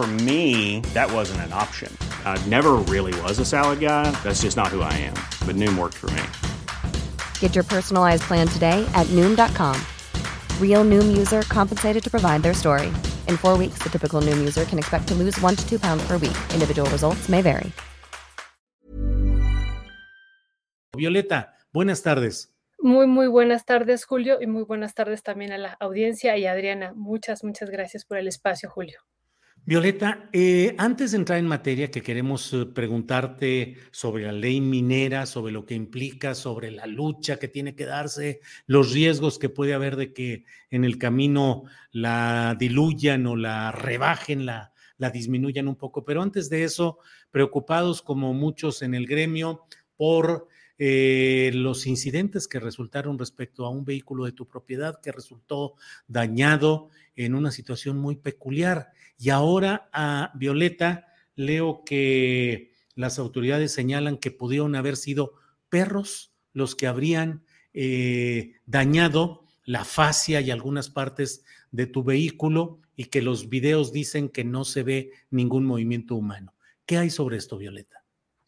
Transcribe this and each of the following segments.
For me, that wasn't an option. I never really was a salad guy. That's just not who I am. But Noom worked for me. Get your personalized plan today at Noom.com. Real Noom user compensated to provide their story. In four weeks, the typical Noom user can expect to lose one to two pounds per week. Individual results may vary. Violeta, buenas tardes. Muy, muy buenas tardes, Julio, y muy buenas tardes también a la audiencia y a Adriana. Muchas, muchas gracias por el espacio, Julio. Violeta, eh, antes de entrar en materia que queremos eh, preguntarte sobre la ley minera, sobre lo que implica, sobre la lucha que tiene que darse, los riesgos que puede haber de que en el camino la diluyan o la rebajen, la, la disminuyan un poco. Pero antes de eso, preocupados como muchos en el gremio por eh, los incidentes que resultaron respecto a un vehículo de tu propiedad que resultó dañado en una situación muy peculiar. Y ahora a Violeta leo que las autoridades señalan que pudieron haber sido perros los que habrían eh, dañado la fascia y algunas partes de tu vehículo y que los videos dicen que no se ve ningún movimiento humano. ¿Qué hay sobre esto, Violeta?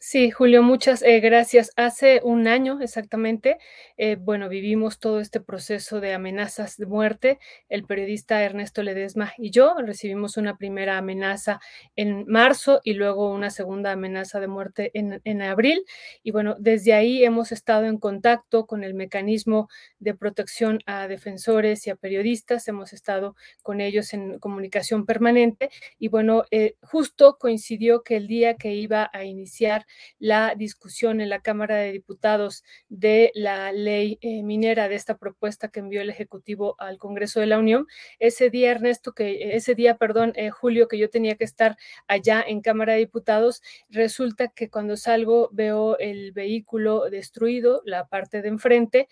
Sí, Julio, muchas eh, gracias. Hace un año exactamente, eh, bueno, vivimos todo este proceso de amenazas de muerte. El periodista Ernesto Ledesma y yo recibimos una primera amenaza en marzo y luego una segunda amenaza de muerte en, en abril. Y bueno, desde ahí hemos estado en contacto con el mecanismo de protección a defensores y a periodistas. Hemos estado con ellos en comunicación permanente. Y bueno, eh, justo coincidió que el día que iba a iniciar la discusión en la Cámara de Diputados de la ley eh, minera, de esta propuesta que envió el Ejecutivo al Congreso de la Unión. Ese día, Ernesto, que ese día, perdón, eh, Julio, que yo tenía que estar allá en Cámara de Diputados, resulta que cuando salgo veo el vehículo destruido, la parte de enfrente,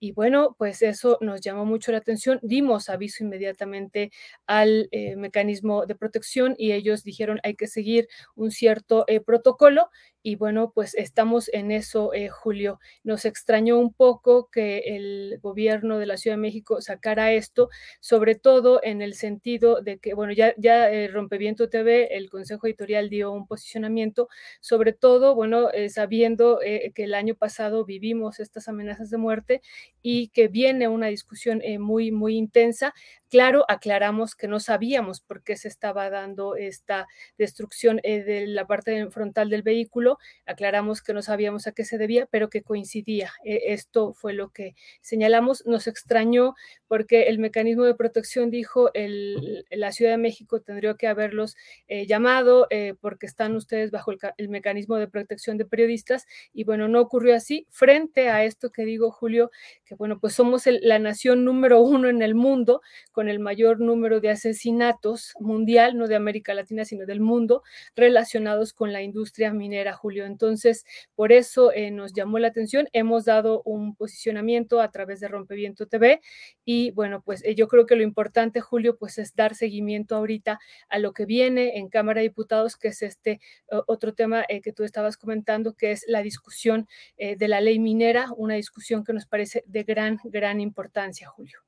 y bueno, pues eso nos llamó mucho la atención. Dimos aviso inmediatamente al eh, mecanismo de protección y ellos dijeron hay que seguir un cierto protocolo. Y bueno, pues estamos en eso, eh, Julio. Nos extrañó un poco que el gobierno de la Ciudad de México sacara esto, sobre todo en el sentido de que, bueno, ya, ya Rompeviento TV, el Consejo Editorial dio un posicionamiento, sobre todo, bueno, sabiendo que el año pasado vivimos estas amenazas de muerte y que viene una discusión eh, muy, muy intensa. Claro, aclaramos que no sabíamos por qué se estaba dando esta destrucción eh, de la parte frontal del vehículo, aclaramos que no sabíamos a qué se debía, pero que coincidía. Eh, esto fue lo que señalamos. Nos extrañó porque el mecanismo de protección dijo el, la Ciudad de México tendría que haberlos llamado porque están ustedes bajo el, el mecanismo de protección de periodistas y bueno, no ocurrió así. Frente a esto que digo, Julio, que bueno, pues somos la nación número uno en el mundo con el mayor número de asesinatos mundial, no de América Latina, sino del mundo, relacionados con la industria minera, Julio. Entonces, por eso eh, nos llamó la atención. Hemos dado un posicionamiento a través de Rompeviento TV y bueno, pues eh, yo creo que lo importante, Julio, pues es dar seguimiento ahorita a lo que viene en Cámara de Diputados, que es este otro tema eh, que tú estabas comentando, que es la discusión de la ley minera, una discusión que nos parece de gran, gran importancia, Julio.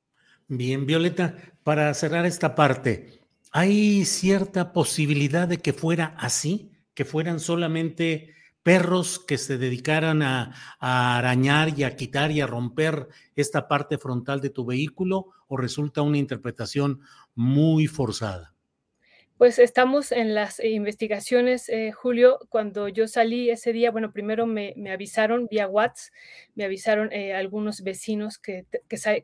Bien, Violeta, para cerrar esta parte, ¿hay cierta posibilidad de que fuera así? Que fueran solamente perros que se dedicaran a, arañar y a quitar y a romper esta parte frontal de tu vehículo o resulta una interpretación muy forzada? Pues estamos en las investigaciones, eh, Julio. Cuando yo salí ese día, bueno, primero me, avisaron vía WhatsApp, me avisaron eh, algunos vecinos que,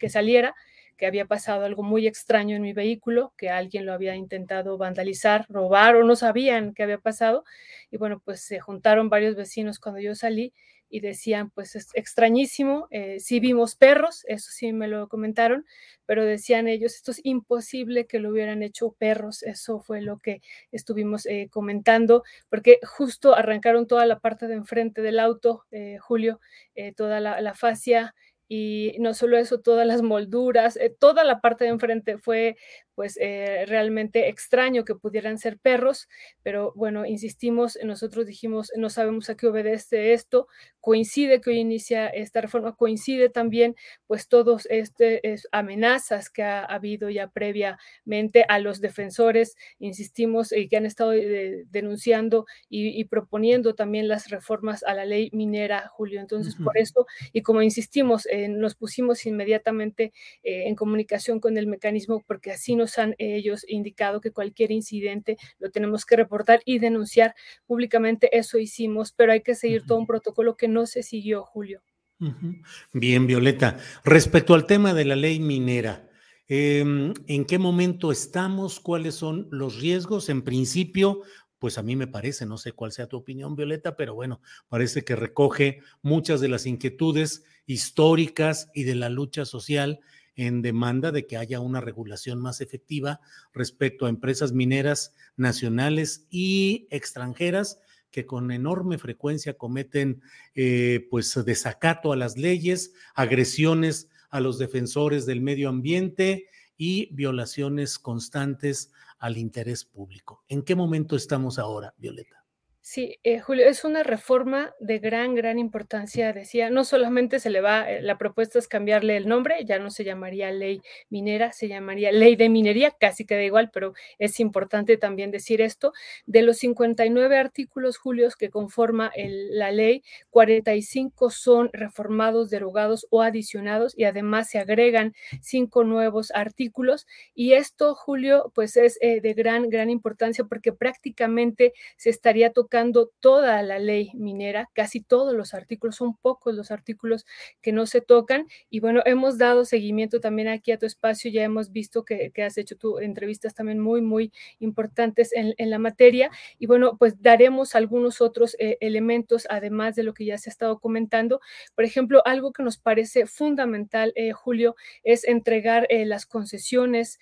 saliera, que había pasado algo muy extraño en mi vehículo, que alguien lo había intentado vandalizar, robar o no sabían qué había pasado. Y bueno, pues se juntaron varios vecinos cuando yo salí y decían, pues es extrañísimo, eh, sí vimos perros, eso sí me lo comentaron, pero decían ellos, esto es imposible que lo hubieran hecho perros, eso fue lo que estuvimos eh, comentando, porque justo arrancaron toda la parte de enfrente del auto, eh, Julio, eh, toda la, la fascia, y no solo eso, todas las molduras, eh, toda la parte de enfrente fue pues eh, realmente extraño que pudieran ser perros, pero bueno, insistimos, nosotros dijimos, no sabemos a qué obedece esto, coincide que hoy inicia esta reforma, coincide también pues todos estas amenazas que ha habido ya previamente a los defensores, insistimos, y que han estado eh, denunciando y, y, proponiendo también las reformas a la ley minera, Julio. Entonces, uh -huh. por eso, y como insistimos, eh, nos pusimos inmediatamente en comunicación con el mecanismo porque así nos han ellos indicado que cualquier incidente lo tenemos que reportar y denunciar públicamente. Eso hicimos, pero hay que seguir uh -huh. todo un protocolo que no se siguió, Julio. Uh -huh. Bien, Violeta. Respecto al tema de la ley minera, eh, ¿en qué momento estamos? ¿Cuáles son los riesgos? En principio, pues a mí me parece, no sé cuál sea tu opinión, Violeta, pero bueno, parece que recoge muchas de las inquietudes históricas y de la lucha social en demanda de que haya una regulación más efectiva respecto a empresas mineras nacionales y extranjeras que con enorme frecuencia cometen eh, pues desacato a las leyes, agresiones a los defensores del medio ambiente y violaciones constantes al interés público. ¿En qué momento estamos ahora, Violeta? Sí, eh, Julio, es una reforma de gran, gran importancia, decía, no solamente se le va, eh, la propuesta es cambiarle el nombre, ya no se llamaría ley minera, se llamaría ley de minería, casi queda igual, pero es importante también decir esto, de los 59 artículos, Julio, que conforma la ley, 45 son reformados, derogados o adicionados y además se agregan cinco nuevos artículos y esto, Julio, pues es eh, de gran, gran importancia porque prácticamente se estaría tocando toda la ley minera, casi todos los artículos, son pocos los artículos que no se tocan. Y bueno, hemos dado seguimiento también aquí a tu espacio, ya hemos visto que, has hecho tu entrevistas también muy, muy importantes en, la materia. Y bueno, pues daremos algunos otros eh, elementos, además de lo que ya se ha estado comentando. Por ejemplo, algo que nos parece fundamental, eh, Julio, es entregar eh, las concesiones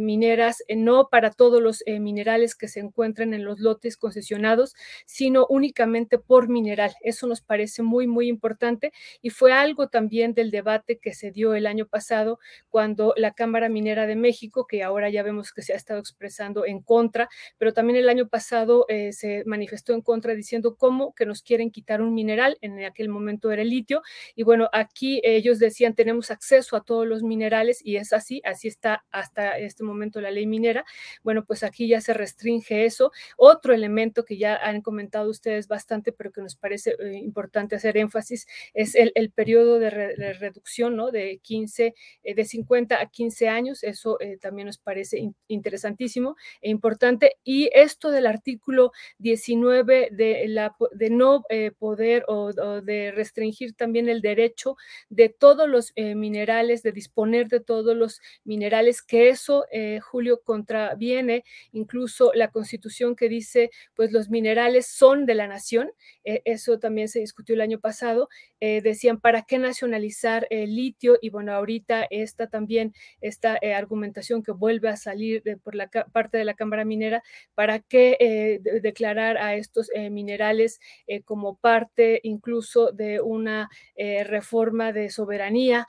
mineras, no para todos los minerales que se encuentran en los lotes concesionados, sino únicamente por mineral. Eso nos parece muy, muy importante y fue algo también del debate que se dio el año pasado cuando la Cámara Minera de México, que ahora ya vemos que se ha estado expresando en contra, pero también el año pasado eh, se manifestó en contra diciendo cómo que nos quieren quitar un mineral, en aquel momento era el litio, y bueno, aquí ellos decían tenemos acceso a todos los minerales y es así, así está hasta este momento la ley minera. Bueno, pues aquí ya se restringe eso. Otro elemento que ya han comentado ustedes bastante, pero que nos parece eh, importante hacer énfasis, es el, periodo de, re, reducción, ¿no? De 15, eh, de 50 a 15 años, eso eh, también nos parece in, interesantísimo e importante. Y esto del artículo 19 de, la, de no eh, poder o, o, de restringir también el derecho de todos los minerales, de disponer de todos los minerales, que eso, Julio, contraviene incluso la constitución que dice, pues los minerales son de la nación, eh, eso también se discutió el año pasado, eh, decían, ¿para qué nacionalizar el litio? Y bueno, ahorita esta también, esta eh, argumentación que vuelve a salir por la parte de la Cámara Minera, ¿para qué de, declarar a estos minerales como parte incluso de una reforma de soberanía,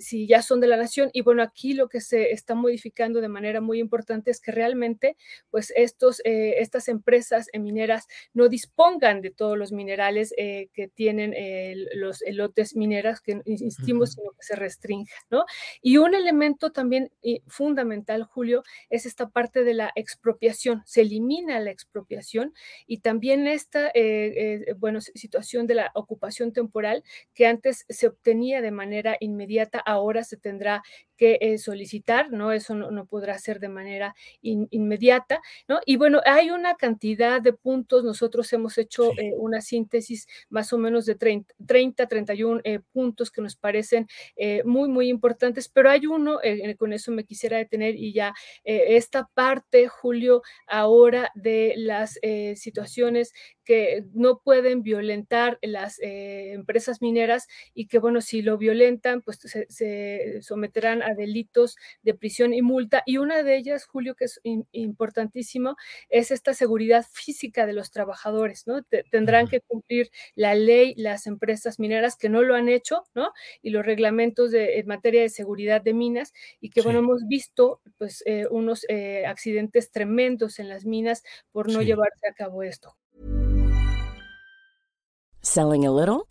si ya son de la nación? Y bueno, aquí lo que se está modificando de manera muy importante es que realmente, pues estos, estas empresas mineras no dispongan de todos los minerales que tienen los los elotes mineras, que insistimos, sino que se restrinja, ¿no? Y un elemento también fundamental, Julio, es esta parte de la expropiación. Se elimina la expropiación y también esta, eh, eh, bueno, situación de la ocupación temporal que antes se obtenía de manera inmediata, ahora se tendrá que solicitar, ¿no? Eso no, podrá ser de manera inmediata, ¿no? Y bueno, hay una cantidad de puntos, nosotros hemos hecho una síntesis más o menos de 30, 30 31 puntos que nos parecen muy, muy importantes, pero hay uno, con eso me quisiera detener y ya esta parte, Julio, ahora de las situaciones que no pueden violentar las eh, empresas mineras y que, bueno, si lo violentan, pues se, someterán a delitos de prisión y multa. Y una de ellas, Julio, que es importantísimo, es esta seguridad física de los trabajadores, ¿no? tendrán que cumplir la ley las empresas mineras que no lo han hecho, ¿no? Y los reglamentos de, en materia de seguridad de minas y que, bueno, hemos visto, pues, eh, unos eh, accidentes tremendos en las minas por no llevarse a cabo esto. Selling a little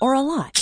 or a lot?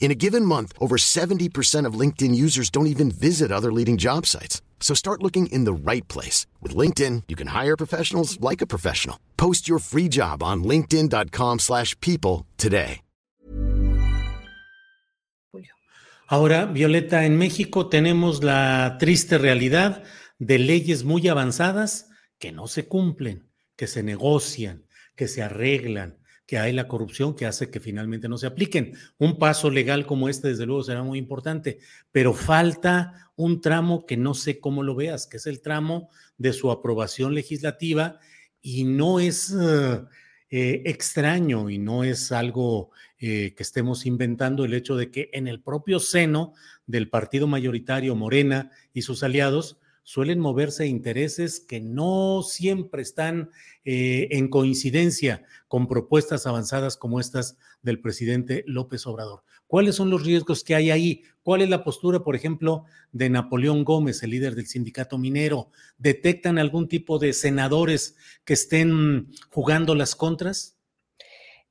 In a given month, over 70% of LinkedIn users don't even visit other leading job sites. So start looking in the right place. With LinkedIn, you can hire professionals like a professional. Post your free job on linkedin.com slash people today. Ahora, Violeta, en México tenemos la triste realidad de leyes muy avanzadas que no se cumplen, que se negocian, que se arreglan, que hay la corrupción que hace que finalmente no se apliquen. Un paso legal como este, desde luego, será muy importante, pero falta un tramo que no sé cómo lo veas, que es el tramo de su aprobación legislativa y no es eh, eh, extraño y no es algo eh, que estemos inventando el hecho de que en el propio seno del partido mayoritario Morena y sus aliados, suelen moverse intereses que no siempre están eh, en coincidencia con propuestas avanzadas como estas del presidente López Obrador. ¿Cuáles son los riesgos que hay ahí? ¿Cuál es la postura, por ejemplo, de Napoleón Gómez, el líder del sindicato minero? ¿Detectan algún tipo de senadores que estén jugando las contras?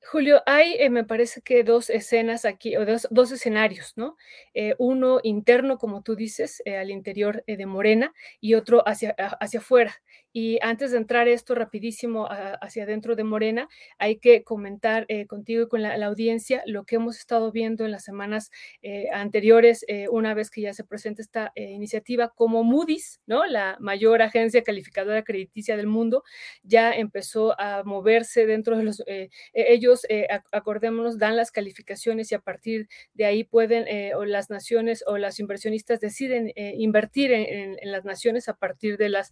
Julio, hay, eh, me parece que dos escenas aquí, o dos, escenarios, ¿no? Eh, uno interno, como tú dices, eh, al interior de Morena, y otro hacia, hacia afuera. Y antes de entrar esto rapidísimo hacia adentro de Morena, hay que comentar contigo y con la, audiencia lo que hemos estado viendo en las semanas anteriores, una vez que ya se presenta esta iniciativa, como Moody's, ¿no? La mayor agencia calificadora crediticia del mundo, ya empezó a moverse dentro de los, e, ellos eh, acordémonos, dan las calificaciones y a partir de ahí pueden, eh, o las naciones o las inversionistas deciden eh, invertir en, las naciones a partir de las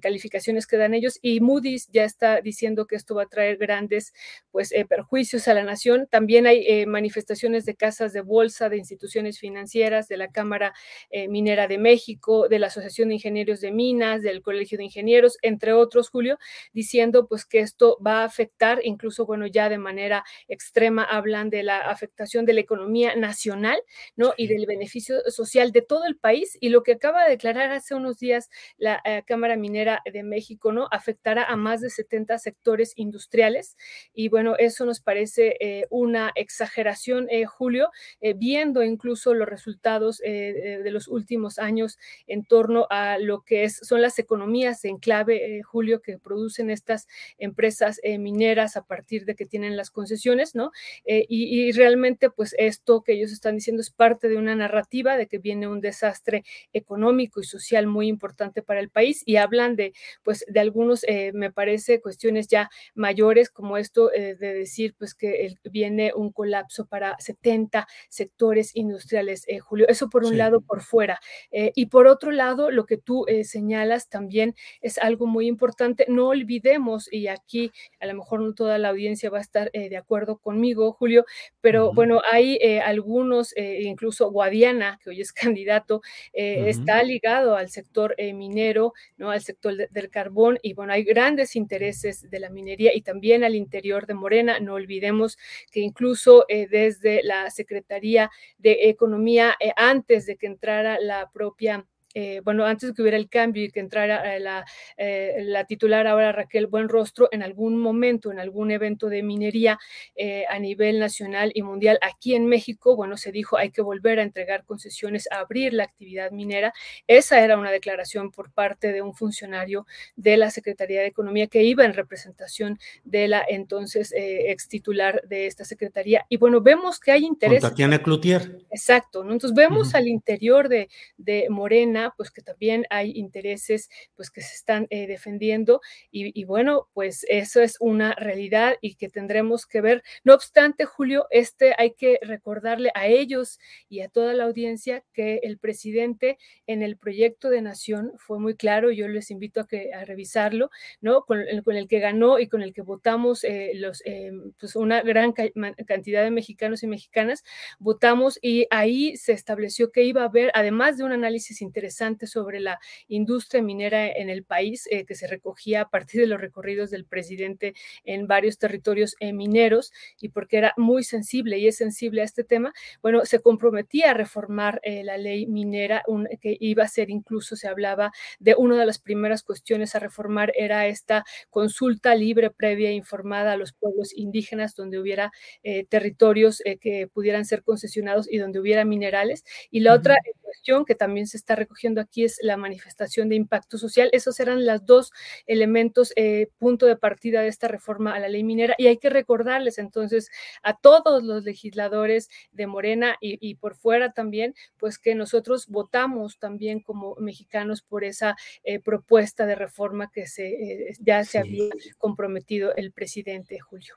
calificaciones que dan ellos. Y Moody's ya está diciendo que esto va a traer grandes pues, perjuicios a la nación. También hay manifestaciones de casas de bolsa, de instituciones financieras, de la Cámara Minera de México, de la Asociación de Ingenieros de Minas, del Colegio de Ingenieros, entre otros, Julio, diciendo pues que esto va a afectar incluso, bueno, ya de manera extrema hablan de la afectación de la economía nacional, ¿no? Y del beneficio social de todo el país. Y lo que acaba de declarar hace unos días la eh, Cámara Minera de México, ¿no? Afectará a más de 70 sectores industriales. Y bueno, eso nos parece eh, una exageración, eh, Julio, viendo incluso los resultados de los últimos años en torno a lo que es, son las economías en clave, Julio, que producen estas empresas mineras a partir de que tienen las las concesiones, ¿no? Eh, y, y, realmente, pues esto que ellos están diciendo es parte de una narrativa de que viene un desastre económico y social muy importante para el país y hablan de, pues, de algunos, eh, me parece, cuestiones ya mayores como esto eh, de decir, pues, que el, viene un colapso para 70 sectores industriales, Julio. Eso por un sí. lado, por fuera. y por otro lado, lo que tú señalas también es algo muy importante. No olvidemos, y aquí a lo mejor no toda la audiencia va a estar de acuerdo conmigo, Julio, pero uh -huh. bueno, hay algunos, incluso Guadiana, que hoy es candidato, eh, uh -huh. está ligado al sector eh, minero, ¿no? al sector de, del carbón, y bueno, hay grandes intereses de la minería y también al interior de Morena. No olvidemos que incluso eh, desde la Secretaría de Economía, eh, antes de que entrara la propia eh, bueno, antes de que hubiera el cambio y que entrara eh, la, eh, la, titular ahora Raquel Buenrostro, en algún momento, en algún evento de minería eh, a nivel nacional y mundial aquí en México, bueno, se dijo hay que volver a entregar concesiones, a abrir la actividad minera. Esa era una declaración por parte de un funcionario de la Secretaría de Economía que iba en representación de la entonces ex titular de esta secretaría. Y bueno, vemos que hay interés. Con Tatiana Cloutier. Exacto, ¿no? Entonces vemos uh -huh. al interior de, de Morena pues que también hay intereses, pues que se están eh, defendiendo y, y, bueno, pues eso es una realidad y que tendremos que ver. No obstante, Julio, este hay que recordarle a ellos y a toda la audiencia que el presidente en el proyecto de nación fue muy claro, yo les invito a que a revisarlo, ¿no? Con el, con el que ganó y con el que votamos eh, los, eh, pues una gran ca cantidad de mexicanos y mexicanas, votamos y ahí se estableció que iba a haber, además de un análisis interesante, interesante sobre la industria minera en el país, eh, que se recogía a partir de los recorridos del presidente en varios territorios eh, mineros y porque era muy sensible y es sensible a este tema, bueno, se comprometía a reformar eh, la ley minera, un, que iba a ser incluso, se hablaba de una de las primeras cuestiones a reformar, era esta consulta libre, previa e informada a los pueblos indígenas, donde hubiera eh, territorios eh, que pudieran ser concesionados y donde hubiera minerales. Y la uh -huh. otra cuestión que también se está recogiendo aquí es la manifestación de impacto social. Esos eran los dos elementos, eh, punto de partida de esta reforma a la ley minera. Y hay que recordarles entonces a todos los legisladores de Morena y, y por fuera también, pues que nosotros votamos también como mexicanos por esa eh, propuesta de reforma que se, eh, ya se sí. había comprometido el presidente Julio.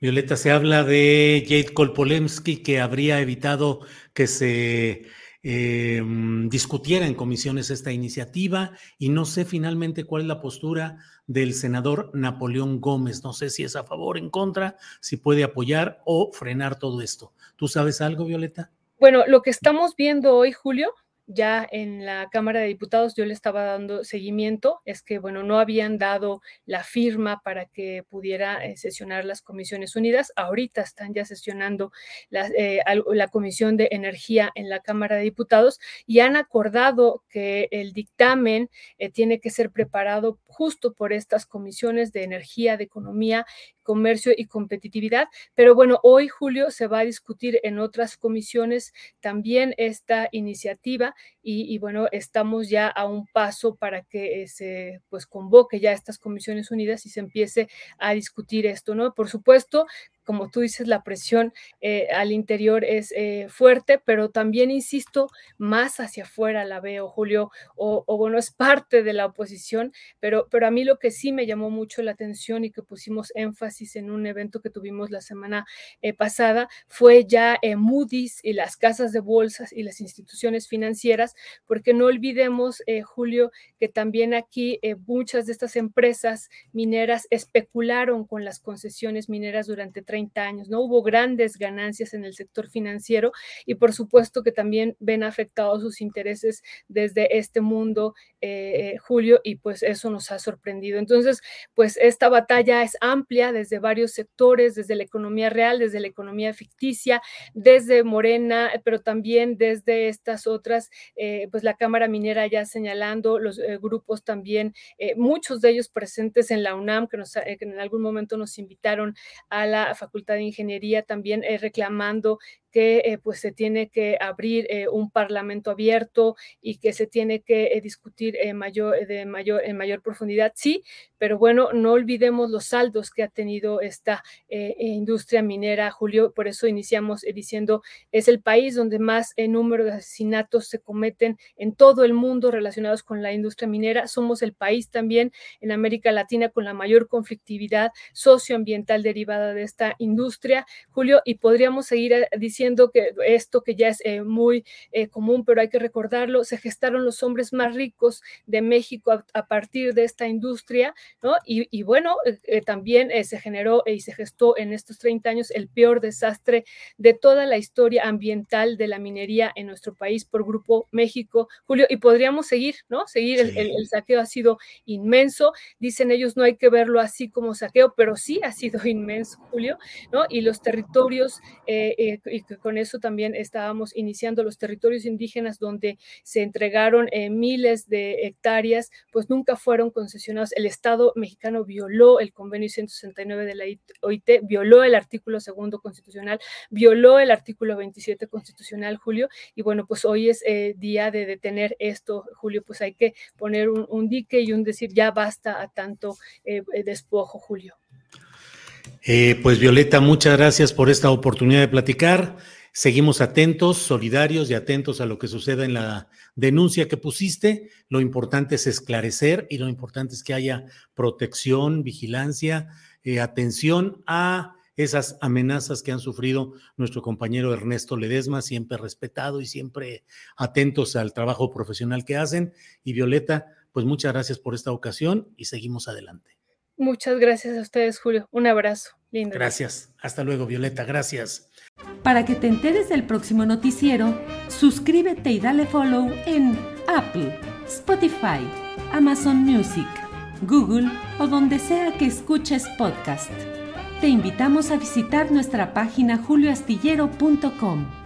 Violeta, se habla de Jade Kolpolemsky que habría evitado que se eh, discutiera en comisiones esta iniciativa y no sé finalmente cuál es la postura del senador Napoleón Gómez. No sé si es a favor, en contra, si puede apoyar o frenar todo esto. ¿Tú sabes algo, Violeta? Bueno, lo que estamos viendo hoy, Julio, ya en la Cámara de Diputados yo le estaba dando seguimiento, es que, bueno, no habían dado la firma para que pudiera eh, sesionar las Comisiones Unidas. Ahorita están ya sesionando la, eh, la, Comisión de Energía en la Cámara de Diputados y han acordado que el dictamen eh, tiene que ser preparado justo por estas comisiones de energía, de economía comercio y competitividad. Pero bueno, hoy, Julio, se va a discutir en otras comisiones también esta iniciativa y, bueno, estamos ya a un paso para que eh, se pues convoque ya estas comisiones unidas y se empiece a discutir esto, ¿no? Por supuesto, como tú dices, la presión eh, al interior es eh, fuerte, pero también, insisto, más hacia afuera la veo, Julio, o, o, bueno, es parte de la oposición, pero, pero a mí lo que sí me llamó mucho la atención y que pusimos énfasis en un evento que tuvimos la semana eh, pasada fue ya Moody's y las casas de bolsas y las instituciones financieras, porque no olvidemos, Julio, que también aquí muchas de estas empresas mineras especularon con las concesiones mineras durante 30 30 años, ¿no? Hubo grandes ganancias en el sector financiero y por supuesto que también ven afectados sus intereses desde este mundo, eh, Julio, y pues eso nos ha sorprendido. Entonces, pues esta batalla es amplia desde varios sectores, desde la economía real, desde la economía ficticia, desde Morena, pero también desde estas otras, eh, pues la Cámara Minera ya señalando, los eh, grupos también, eh, muchos de ellos presentes en la UNAM, que, nos, que en algún momento nos invitaron a la Facultad de Ingeniería también eh, reclamando que eh, pues se tiene que abrir eh, un parlamento abierto y que se tiene que discutir mayor, de mayor, en mayor profundidad, sí, pero bueno, no olvidemos los saldos que ha tenido esta industria minera, Julio, por eso iniciamos diciendo, es el país donde más número de asesinatos se cometen en todo el mundo relacionados con la industria minera, somos el país también en América Latina con la mayor conflictividad socioambiental derivada de esta industria, Julio, y podríamos seguir eh, diciendo que esto que ya es eh, muy eh, común, pero hay que recordarlo, se gestaron los hombres más ricos de México a, partir de esta industria, ¿no? Y, bueno, también se generó y se gestó en estos 30 años el peor desastre de toda la historia ambiental de la minería en nuestro país por Grupo México, Julio, y podríamos seguir, ¿no? Seguir, el, el saqueo ha sido inmenso, dicen ellos no hay que verlo así como saqueo, pero sí ha sido inmenso, Julio, ¿no? Y los territorios, eh, eh, y con eso también estábamos iniciando los territorios indígenas donde se entregaron eh, miles de hectáreas, pues nunca fueron concesionados. El Estado mexicano violó el convenio 169 de la OIT, violó el artículo segundo constitucional, violó el artículo 27 constitucional, Julio, y bueno, pues hoy es día de detener esto, Julio, pues hay que poner un, un dique y un decir ya basta a tanto despojo, Julio. Eh, pues Violeta, muchas gracias por esta oportunidad de platicar. Seguimos atentos, solidarios y atentos a lo que suceda en la denuncia que pusiste. Lo importante es esclarecer y lo importante es que haya protección, vigilancia, eh, atención a esas amenazas que han sufrido nuestro compañero Ernesto Ledesma, siempre respetado y siempre atentos al trabajo profesional que hacen. Y Violeta, pues muchas gracias por esta ocasión y seguimos adelante. Muchas gracias a ustedes, Julio. Un abrazo. Lindo. Gracias. Hasta luego, Violeta. Gracias. Para que te enteres del próximo noticiero, suscríbete y dale follow en Apple, Spotify, Amazon Music, Google o donde sea que escuches podcast. Te invitamos a visitar nuestra página julioastillero.com.